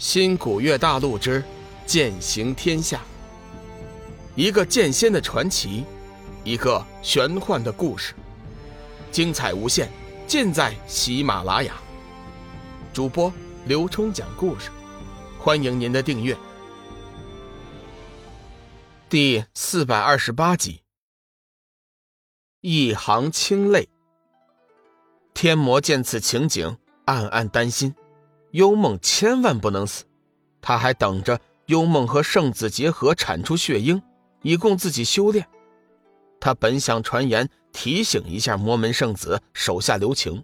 新古月大陆之剑行天下，一个剑仙的传奇，一个玄幻的故事，精彩无限，尽在喜马拉雅。主播刘冲讲故事，欢迎您的订阅。第四百二十八集，一行清泪。天魔见此情景，暗暗担心。幽梦千万不能死，他还等着幽梦和圣子结合产出血婴，以供自己修炼。他本想传言提醒一下魔门圣子手下留情，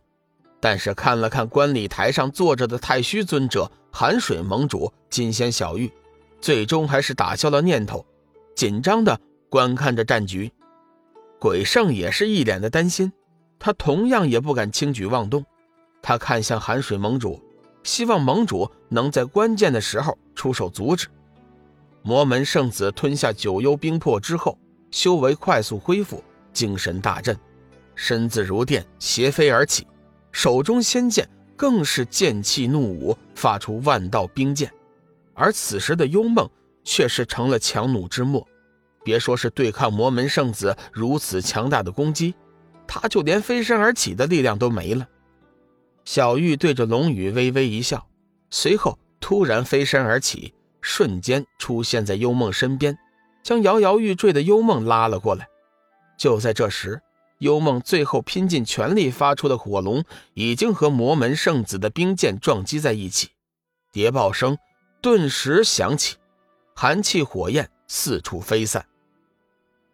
但是看了看观礼台上坐着的太虚尊者、寒水盟主、金仙小玉，最终还是打消了念头，紧张的观看着战局。鬼圣也是一脸的担心，他同样也不敢轻举妄动。他看向寒水盟主。希望盟主能在关键的时候出手阻止。魔门圣子吞下九幽冰魄之后，修为快速恢复，精神大振，身子如电，斜飞而起，手中仙剑更是剑气怒舞，发出万道冰剑。而此时的幽梦却是成了强弩之末，别说是对抗魔门圣子如此强大的攻击，他就连飞身而起的力量都没了。小玉对着龙宇微微一笑，随后突然飞身而起，瞬间出现在幽梦身边，将摇摇欲坠的幽梦拉了过来。就在这时，幽梦最后拼尽全力发出的火龙已经和魔门圣子的冰剑撞击在一起，叠爆声顿时响起，寒气火焰四处飞散。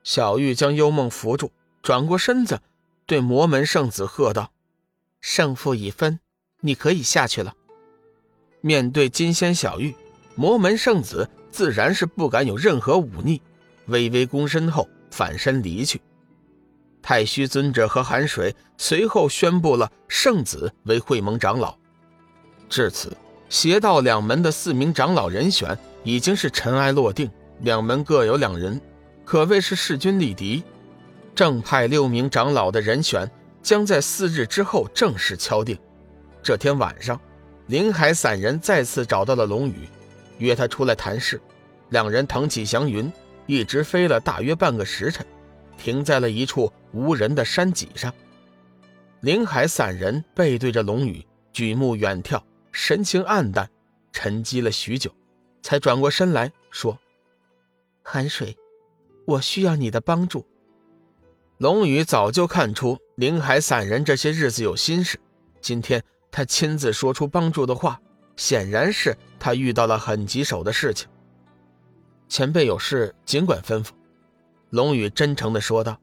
小玉将幽梦扶住，转过身子，对魔门圣子喝道。胜负已分，你可以下去了。面对金仙小玉，魔门圣子自然是不敢有任何忤逆，微微躬身后反身离去。太虚尊者和寒水随后宣布了圣子为会盟长老。至此，邪道两门的四名长老人选已经是尘埃落定，两门各有两人，可谓是势均力敌。正派六名长老的人选。将在四日之后正式敲定。这天晚上，林海散人再次找到了龙宇，约他出来谈事。两人腾起祥云，一直飞了大约半个时辰，停在了一处无人的山脊上。林海散人背对着龙宇，举目远眺，神情黯淡，沉寂了许久，才转过身来说：“寒水，我需要你的帮助。”龙宇早就看出。林海散人这些日子有心事，今天他亲自说出帮助的话，显然是他遇到了很棘手的事情。前辈有事尽管吩咐，龙宇真诚地说道。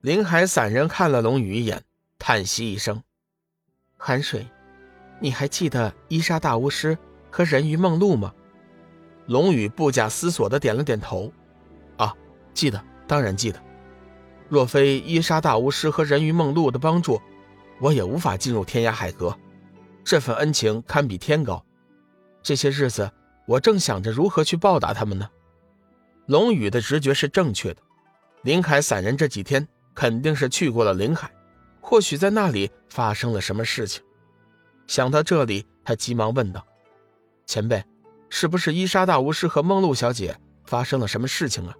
林海散人看了龙宇一眼，叹息一声：“寒水，你还记得伊莎大巫师和人鱼梦露吗？”龙宇不假思索地点了点头：“啊，记得，当然记得。”若非伊莎大巫师和人鱼梦露的帮助，我也无法进入天涯海阁。这份恩情堪比天高。这些日子，我正想着如何去报答他们呢。龙宇的直觉是正确的，林海散人这几天肯定是去过了林海，或许在那里发生了什么事情。想到这里，他急忙问道：“前辈，是不是伊莎大巫师和梦露小姐发生了什么事情啊？”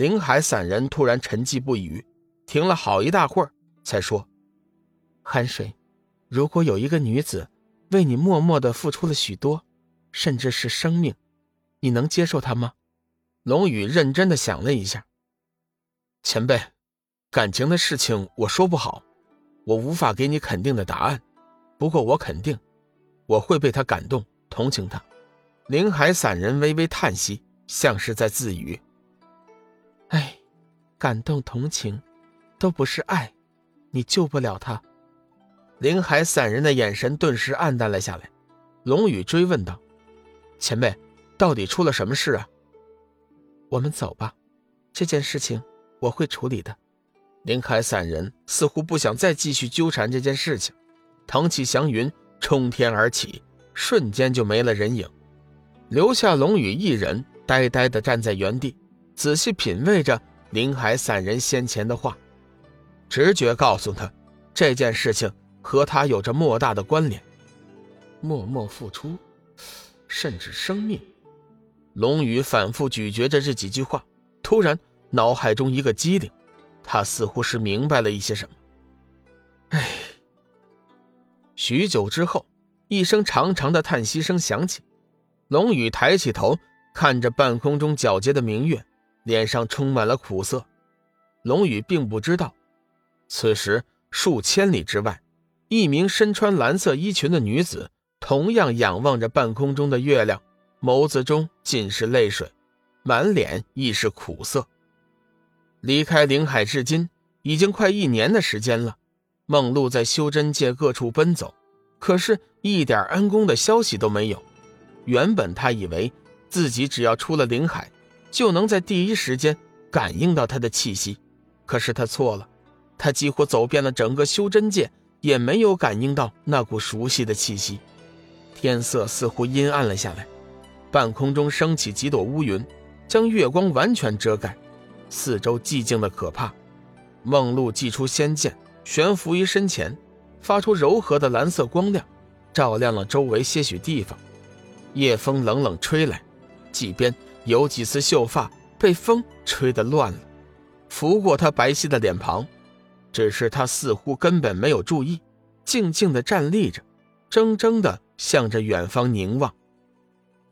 林海散人突然沉寂不语，停了好一大会儿，才说：“寒水，如果有一个女子为你默默的付出了许多，甚至是生命，你能接受她吗？”龙宇认真的想了一下：“前辈，感情的事情我说不好，我无法给你肯定的答案。不过我肯定，我会被她感动，同情她。”林海散人微微叹息，像是在自语。哎，感动同情，都不是爱，你救不了他。林海散人的眼神顿时暗淡了下来。龙宇追问道：“前辈，到底出了什么事啊？”我们走吧，这件事情我会处理的。林海散人似乎不想再继续纠缠这件事情，腾起祥云冲天而起，瞬间就没了人影，留下龙宇一人呆呆地站在原地。仔细品味着林海散人先前的话，直觉告诉他，这件事情和他有着莫大的关联。默默付出，甚至生命。龙宇反复咀嚼着这几句话，突然脑海中一个机灵，他似乎是明白了一些什么。唉，许久之后，一声长长的叹息声响起，龙宇抬起头，看着半空中皎洁的明月，脸上充满了苦涩。龙宇并不知道，此时数千里之外，一名身穿蓝色衣裙的女子同样仰望着半空中的月亮。眸子中尽是泪水，满脸亦是苦涩。离开灵海至今已经快一年的时间了，梦露在修真界各处奔走，可是一点安宫的消息都没有。原本他以为自己只要出了灵海，就能在第一时间感应到他的气息，可是他错了，他几乎走遍了整个修真界，也没有感应到那股熟悉的气息。天色似乎阴暗了下来。半空中升起几朵乌云，将月光完全遮盖，四周寂静的可怕。梦露祭出仙剑，悬浮于身前，发出柔和的蓝色光亮，照亮了周围些许地方。夜风冷冷吹来，几边有几丝秀发被风吹得乱了，拂过她白皙的脸庞。只是她似乎根本没有注意，静静地站立着，怔怔地向着远方凝望。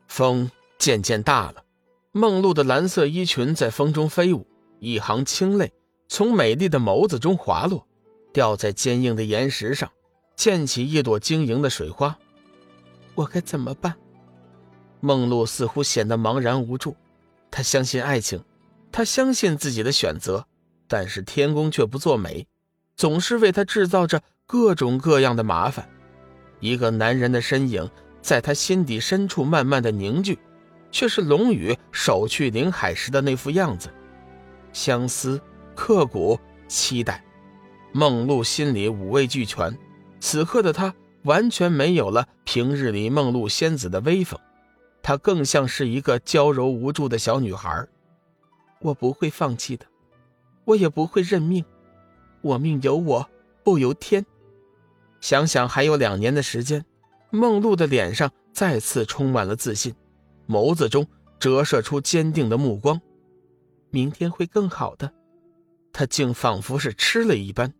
风渐渐大了，梦露的蓝色衣裙在风中飞舞，一行清泪从美丽的眸子中滑落，掉在坚硬的岩石上，溅起一朵晶莹的水花。我该怎么办？梦露似乎显得茫然无助。她相信爱情，她相信自己的选择，但是天公却不作美，总是为她制造着各种各样的麻烦。一个男人的身影。在他心底深处慢慢的凝聚，却是龙宇守去灵海时的那副样子，相思、刻骨、期待。梦露心里五味俱全，此刻的她完全没有了平日里梦露仙子的威风，她更像是一个娇柔无助的小女孩。我不会放弃的，我也不会认命，我命由我不由天。想想还有两年的时间。梦露的脸上再次充满了自信，眸子中折射出坚定的目光。明天会更好的。她竟仿佛是吃了一般，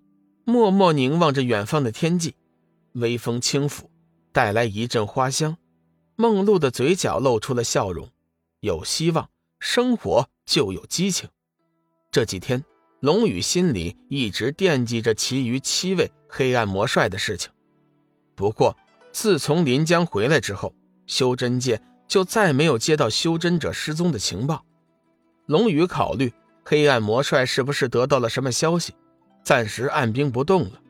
默默凝望着远方的天际。微风轻拂，带来一阵花香。梦露的嘴角露出了笑容。有希望，生活就有激情。这几天，龙宇心里一直惦记着其余七位黑暗魔帅的事情。不过，自从临江回来之后，修真界就再没有接到修真者失踪的情报。龙宇考虑，黑暗魔帅是不是得到了什么消息，暂时按兵不动了。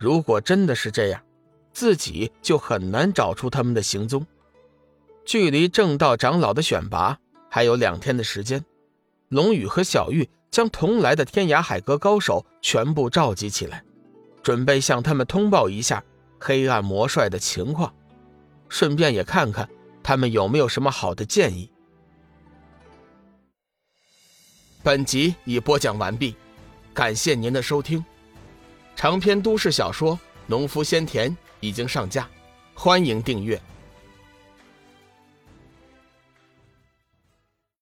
如果真的是这样，自己就很难找出他们的行踪。距离正道长老的选拔还有两天的时间，龙宇和小玉将同来的天涯海阁高手全部召集起来，准备向他们通报一下。黑暗魔帅的情况，顺便也看看他们有没有什么好的建议。本集已播讲完毕，感谢您的收听。长篇都市小说《农夫先田》已经上架，欢迎订阅。